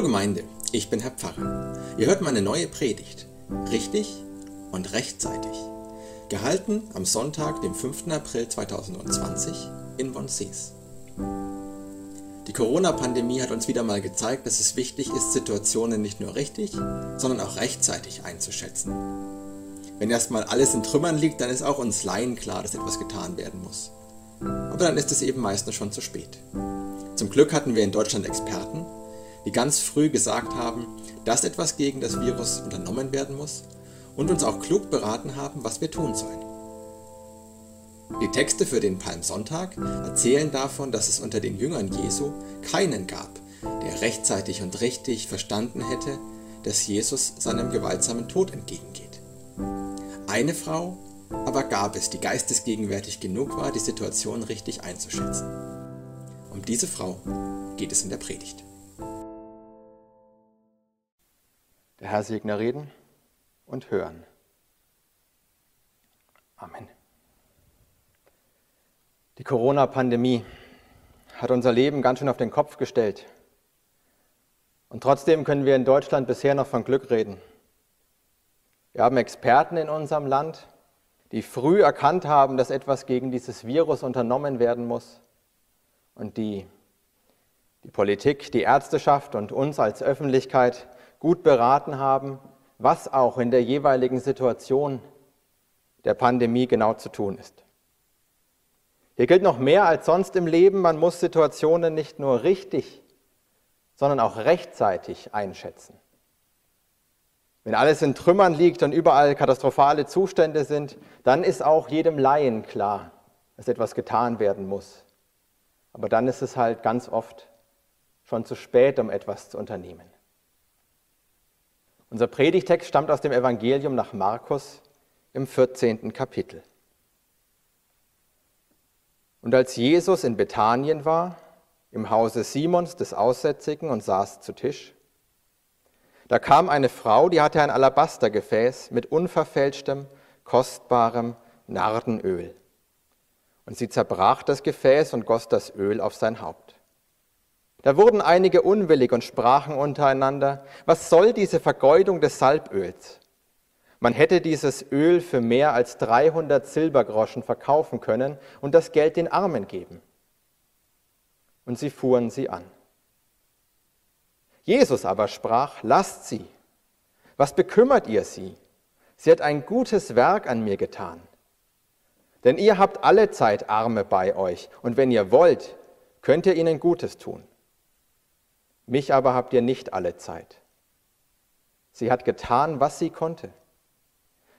Hallo Gemeinde, ich bin Herr Pfarrer. Ihr hört meine neue Predigt. Richtig und rechtzeitig. Gehalten am Sonntag, dem 5. April 2020 in Bonsees. Die Corona-Pandemie hat uns wieder mal gezeigt, dass es wichtig ist, Situationen nicht nur richtig, sondern auch rechtzeitig einzuschätzen. Wenn erstmal alles in Trümmern liegt, dann ist auch uns Laien klar, dass etwas getan werden muss. Aber dann ist es eben meistens schon zu spät. Zum Glück hatten wir in Deutschland Experten, die ganz früh gesagt haben, dass etwas gegen das Virus unternommen werden muss und uns auch klug beraten haben, was wir tun sollen. Die Texte für den Palmsonntag erzählen davon, dass es unter den Jüngern Jesu keinen gab, der rechtzeitig und richtig verstanden hätte, dass Jesus seinem gewaltsamen Tod entgegengeht. Eine Frau aber gab es, die geistesgegenwärtig genug war, die Situation richtig einzuschätzen. Um diese Frau geht es in der Predigt. Herr segne reden und hören. Amen. Die Corona-Pandemie hat unser Leben ganz schön auf den Kopf gestellt. Und trotzdem können wir in Deutschland bisher noch von Glück reden. Wir haben Experten in unserem Land, die früh erkannt haben, dass etwas gegen dieses Virus unternommen werden muss und die die Politik, die Ärzteschaft und uns als Öffentlichkeit gut beraten haben, was auch in der jeweiligen Situation der Pandemie genau zu tun ist. Hier gilt noch mehr als sonst im Leben, man muss Situationen nicht nur richtig, sondern auch rechtzeitig einschätzen. Wenn alles in Trümmern liegt und überall katastrophale Zustände sind, dann ist auch jedem Laien klar, dass etwas getan werden muss. Aber dann ist es halt ganz oft schon zu spät, um etwas zu unternehmen. Unser Predigtext stammt aus dem Evangelium nach Markus im 14. Kapitel. Und als Jesus in Bethanien war, im Hause Simons des Aussätzigen und saß zu Tisch, da kam eine Frau, die hatte ein Alabastergefäß mit unverfälschtem, kostbarem Nardenöl. Und sie zerbrach das Gefäß und goss das Öl auf sein Haupt. Da wurden einige unwillig und sprachen untereinander, was soll diese Vergeudung des Salböls? Man hätte dieses Öl für mehr als 300 Silbergroschen verkaufen können und das Geld den Armen geben. Und sie fuhren sie an. Jesus aber sprach, lasst sie. Was bekümmert ihr sie? Sie hat ein gutes Werk an mir getan. Denn ihr habt alle Zeit Arme bei euch, und wenn ihr wollt, könnt ihr ihnen Gutes tun. Mich aber habt ihr nicht alle Zeit. Sie hat getan, was sie konnte.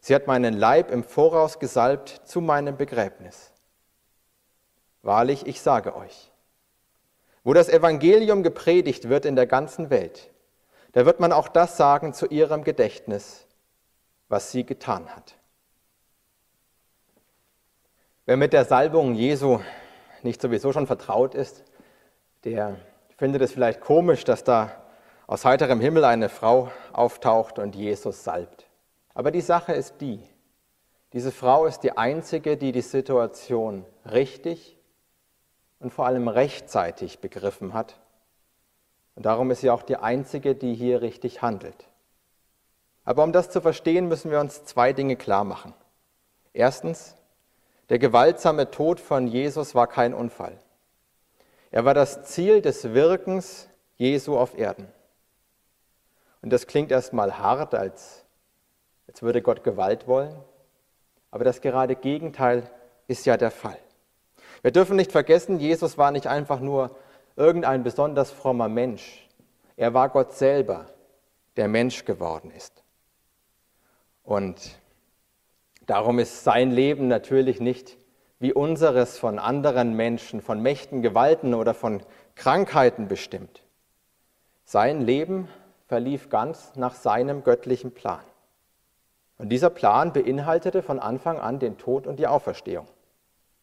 Sie hat meinen Leib im Voraus gesalbt zu meinem Begräbnis. Wahrlich, ich sage euch, wo das Evangelium gepredigt wird in der ganzen Welt, da wird man auch das sagen zu ihrem Gedächtnis, was sie getan hat. Wer mit der Salbung Jesu nicht sowieso schon vertraut ist, der findet es vielleicht komisch, dass da aus heiterem Himmel eine Frau auftaucht und Jesus salbt. Aber die Sache ist die, diese Frau ist die einzige, die die Situation richtig und vor allem rechtzeitig begriffen hat. Und darum ist sie auch die einzige, die hier richtig handelt. Aber um das zu verstehen, müssen wir uns zwei Dinge klar machen. Erstens, der gewaltsame Tod von Jesus war kein Unfall. Er war das Ziel des Wirkens Jesu auf Erden. Und das klingt erstmal hart, als, als würde Gott Gewalt wollen. Aber das gerade Gegenteil ist ja der Fall. Wir dürfen nicht vergessen, Jesus war nicht einfach nur irgendein besonders frommer Mensch. Er war Gott selber, der Mensch geworden ist. Und darum ist sein Leben natürlich nicht wie unseres von anderen Menschen, von Mächten, Gewalten oder von Krankheiten bestimmt. Sein Leben verlief ganz nach seinem göttlichen Plan. Und dieser Plan beinhaltete von Anfang an den Tod und die Auferstehung.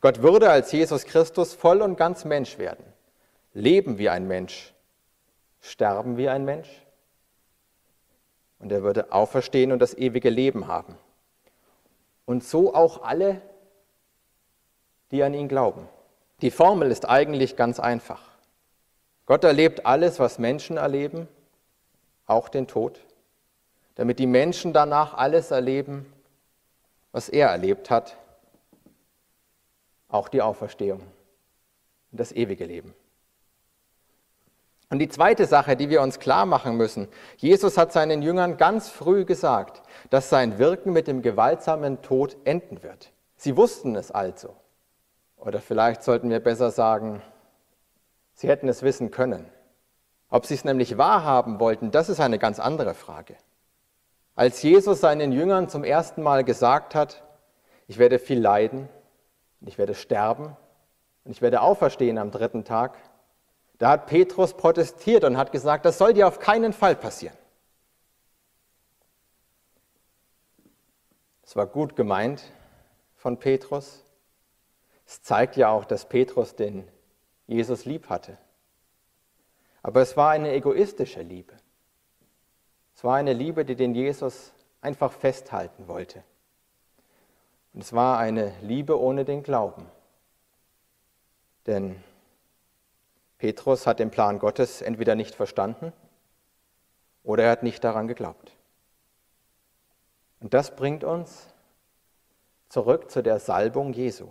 Gott würde als Jesus Christus voll und ganz Mensch werden, leben wie ein Mensch, sterben wie ein Mensch und er würde auferstehen und das ewige Leben haben. Und so auch alle, die an ihn glauben. Die Formel ist eigentlich ganz einfach. Gott erlebt alles, was Menschen erleben, auch den Tod, damit die Menschen danach alles erleben, was er erlebt hat, auch die Auferstehung und das ewige Leben. Und die zweite Sache, die wir uns klar machen müssen, Jesus hat seinen Jüngern ganz früh gesagt, dass sein Wirken mit dem gewaltsamen Tod enden wird. Sie wussten es also. Oder vielleicht sollten wir besser sagen, sie hätten es wissen können. Ob sie es nämlich wahrhaben wollten, das ist eine ganz andere Frage. Als Jesus seinen Jüngern zum ersten Mal gesagt hat, ich werde viel leiden, ich werde sterben und ich werde auferstehen am dritten Tag, da hat Petrus protestiert und hat gesagt, das soll dir auf keinen Fall passieren. Es war gut gemeint von Petrus. Es zeigt ja auch, dass Petrus den Jesus lieb hatte. Aber es war eine egoistische Liebe. Es war eine Liebe, die den Jesus einfach festhalten wollte. Und es war eine Liebe ohne den Glauben. Denn Petrus hat den Plan Gottes entweder nicht verstanden oder er hat nicht daran geglaubt. Und das bringt uns zurück zu der Salbung Jesu.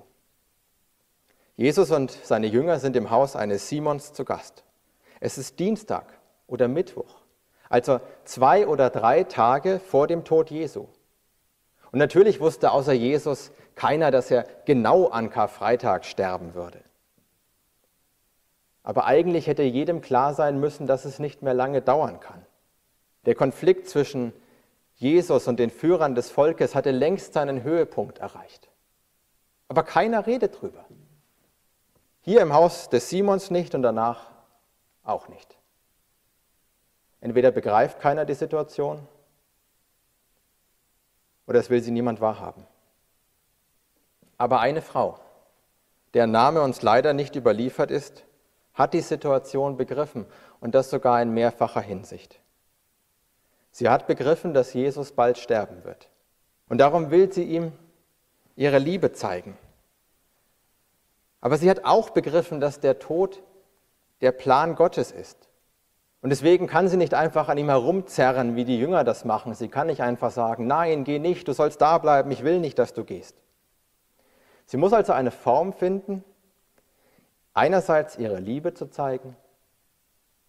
Jesus und seine Jünger sind im Haus eines Simons zu Gast. Es ist Dienstag oder Mittwoch, also zwei oder drei Tage vor dem Tod Jesu. Und natürlich wusste außer Jesus keiner, dass er genau an Karfreitag sterben würde. Aber eigentlich hätte jedem klar sein müssen, dass es nicht mehr lange dauern kann. Der Konflikt zwischen Jesus und den Führern des Volkes hatte längst seinen Höhepunkt erreicht. Aber keiner redet drüber. Hier im Haus des Simons nicht und danach auch nicht. Entweder begreift keiner die Situation oder es will sie niemand wahrhaben. Aber eine Frau, deren Name uns leider nicht überliefert ist, hat die Situation begriffen und das sogar in mehrfacher Hinsicht. Sie hat begriffen, dass Jesus bald sterben wird. Und darum will sie ihm ihre Liebe zeigen. Aber sie hat auch begriffen, dass der Tod der Plan Gottes ist. Und deswegen kann sie nicht einfach an ihm herumzerren, wie die Jünger das machen. Sie kann nicht einfach sagen, nein, geh nicht, du sollst da bleiben, ich will nicht, dass du gehst. Sie muss also eine Form finden, einerseits ihre Liebe zu zeigen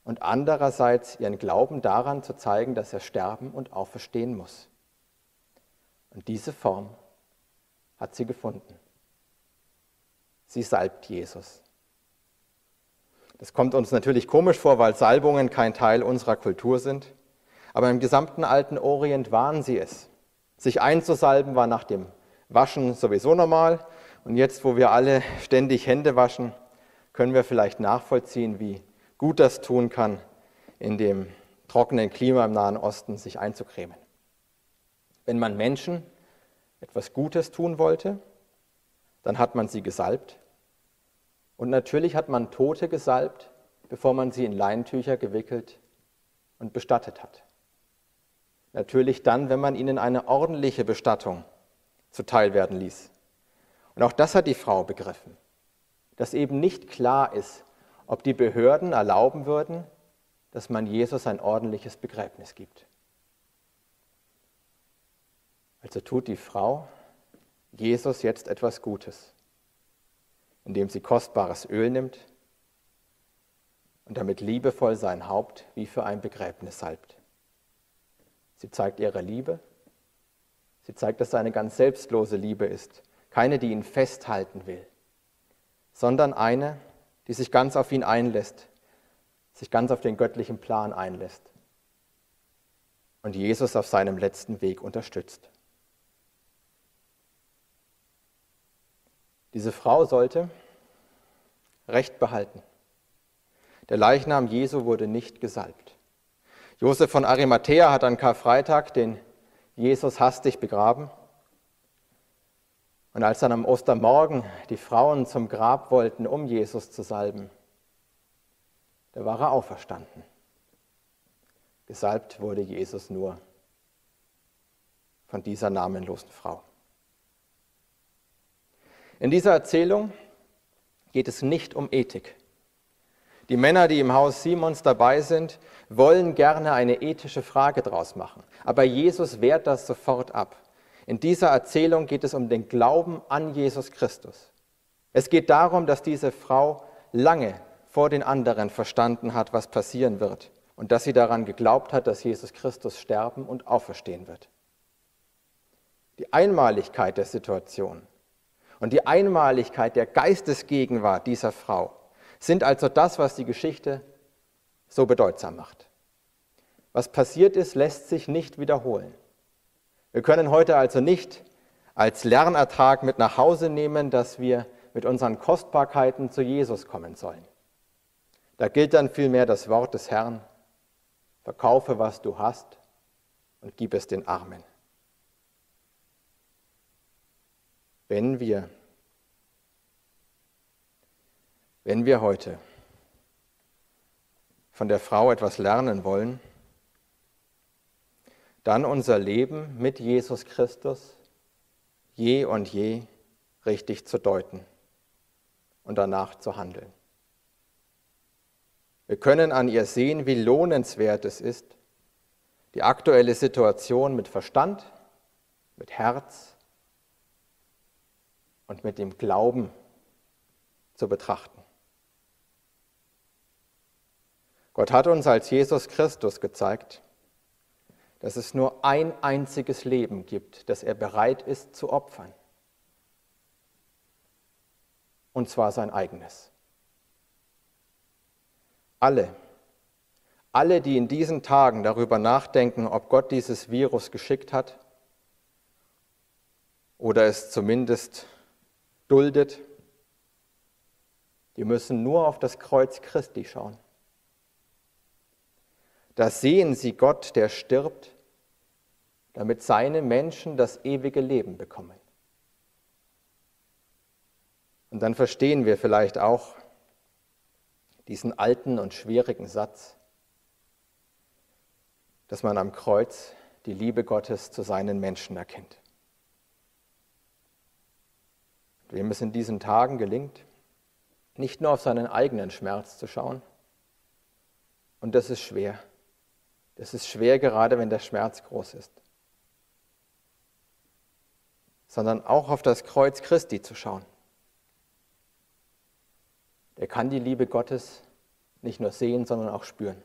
und andererseits ihren Glauben daran zu zeigen, dass er sterben und auferstehen muss. Und diese Form hat sie gefunden. Sie salbt Jesus. Das kommt uns natürlich komisch vor, weil Salbungen kein Teil unserer Kultur sind. Aber im gesamten alten Orient waren sie es. Sich einzusalben war nach dem Waschen sowieso normal. Und jetzt, wo wir alle ständig Hände waschen, können wir vielleicht nachvollziehen, wie gut das tun kann, in dem trockenen Klima im Nahen Osten sich einzucremen. Wenn man Menschen etwas Gutes tun wollte, dann hat man sie gesalbt. Und natürlich hat man Tote gesalbt, bevor man sie in Leintücher gewickelt und bestattet hat. Natürlich dann, wenn man ihnen eine ordentliche Bestattung zuteil werden ließ. Und auch das hat die Frau begriffen dass eben nicht klar ist, ob die Behörden erlauben würden, dass man Jesus ein ordentliches Begräbnis gibt. Also tut die Frau Jesus jetzt etwas Gutes, indem sie kostbares Öl nimmt und damit liebevoll sein Haupt wie für ein Begräbnis salbt. Sie zeigt ihre Liebe, sie zeigt, dass es eine ganz selbstlose Liebe ist, keine, die ihn festhalten will, sondern eine, die sich ganz auf ihn einlässt, sich ganz auf den göttlichen Plan einlässt und Jesus auf seinem letzten Weg unterstützt. Diese Frau sollte Recht behalten. Der Leichnam Jesu wurde nicht gesalbt. Josef von Arimathea hat an Karfreitag den Jesus hastig begraben und als dann am Ostermorgen die Frauen zum Grab wollten, um Jesus zu salben, da war er auferstanden. Gesalbt wurde Jesus nur von dieser namenlosen Frau. In dieser Erzählung geht es nicht um Ethik. Die Männer, die im Haus Simons dabei sind, wollen gerne eine ethische Frage draus machen. Aber Jesus wehrt das sofort ab. In dieser Erzählung geht es um den Glauben an Jesus Christus. Es geht darum, dass diese Frau lange vor den anderen verstanden hat, was passieren wird und dass sie daran geglaubt hat, dass Jesus Christus sterben und auferstehen wird. Die Einmaligkeit der Situation und die Einmaligkeit der Geistesgegenwart dieser Frau sind also das, was die Geschichte so bedeutsam macht. Was passiert ist, lässt sich nicht wiederholen. Wir können heute also nicht als Lernertrag mit nach Hause nehmen, dass wir mit unseren Kostbarkeiten zu Jesus kommen sollen. Da gilt dann vielmehr das Wort des Herrn, verkaufe, was du hast und gib es den Armen. Wenn wir Wenn wir heute von der Frau etwas lernen wollen, dann unser Leben mit Jesus Christus je und je richtig zu deuten und danach zu handeln. Wir können an ihr sehen, wie lohnenswert es ist, die aktuelle Situation mit Verstand, mit Herz und mit dem Glauben zu betrachten. Gott hat uns als Jesus Christus gezeigt, dass es nur ein einziges Leben gibt, das er bereit ist zu opfern. Und zwar sein eigenes. Alle, alle, die in diesen Tagen darüber nachdenken, ob Gott dieses Virus geschickt hat oder es zumindest duldet, die müssen nur auf das Kreuz Christi schauen. Da sehen sie Gott, der stirbt, damit seine Menschen das ewige Leben bekommen. Und dann verstehen wir vielleicht auch diesen alten und schwierigen Satz, dass man am Kreuz die Liebe Gottes zu seinen Menschen erkennt. Wem es in diesen Tagen gelingt, nicht nur auf seinen eigenen Schmerz zu schauen, und das ist schwer, das ist schwer, gerade wenn der Schmerz groß ist. Sondern auch auf das Kreuz Christi zu schauen. Der kann die Liebe Gottes nicht nur sehen, sondern auch spüren.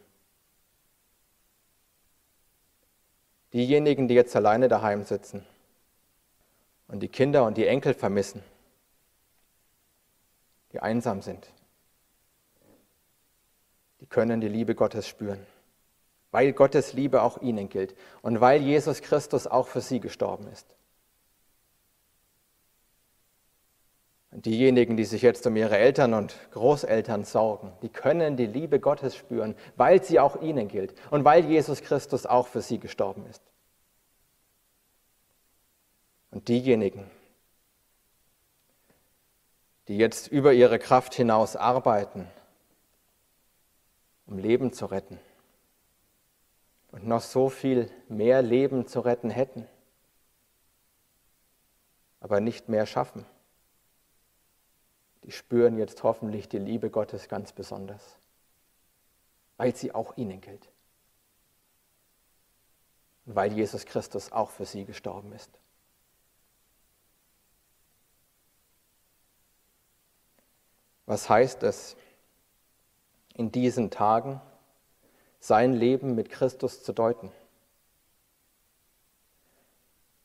Diejenigen, die jetzt alleine daheim sitzen und die Kinder und die Enkel vermissen, die einsam sind, die können die Liebe Gottes spüren weil Gottes Liebe auch ihnen gilt und weil Jesus Christus auch für sie gestorben ist. Und diejenigen, die sich jetzt um ihre Eltern und Großeltern sorgen, die können die Liebe Gottes spüren, weil sie auch ihnen gilt und weil Jesus Christus auch für sie gestorben ist. Und diejenigen, die jetzt über ihre Kraft hinaus arbeiten, um Leben zu retten, und noch so viel mehr Leben zu retten hätten, aber nicht mehr schaffen. Die spüren jetzt hoffentlich die Liebe Gottes ganz besonders, weil sie auch ihnen gilt. Und weil Jesus Christus auch für sie gestorben ist. Was heißt es in diesen Tagen, sein Leben mit Christus zu deuten.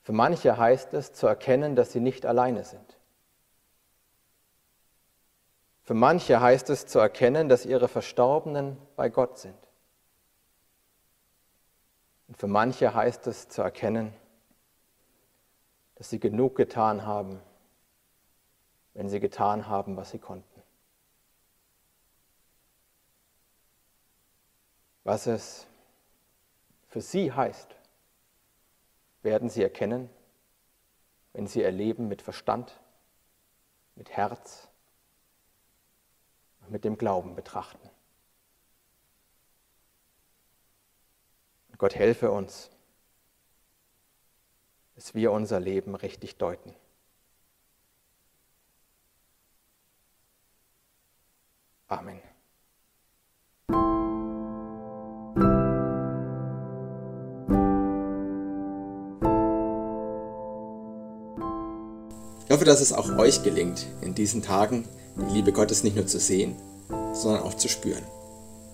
Für manche heißt es zu erkennen, dass sie nicht alleine sind. Für manche heißt es zu erkennen, dass ihre Verstorbenen bei Gott sind. Und für manche heißt es zu erkennen, dass sie genug getan haben, wenn sie getan haben, was sie konnten. Was es für sie heißt, werden sie erkennen, wenn sie ihr Leben mit Verstand, mit Herz und mit dem Glauben betrachten. Und Gott helfe uns, dass wir unser Leben richtig deuten. Amen. Hoffe, dass es auch euch gelingt, in diesen Tagen die Liebe Gottes nicht nur zu sehen, sondern auch zu spüren.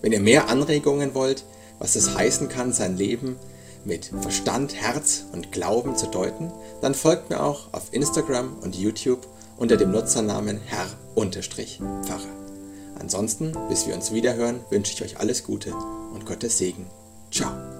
Wenn ihr mehr Anregungen wollt, was es heißen kann, sein Leben mit Verstand, Herz und Glauben zu deuten, dann folgt mir auch auf Instagram und YouTube unter dem Nutzernamen Herr-Pfarrer. Ansonsten, bis wir uns wiederhören, wünsche ich euch alles Gute und Gottes Segen. Ciao.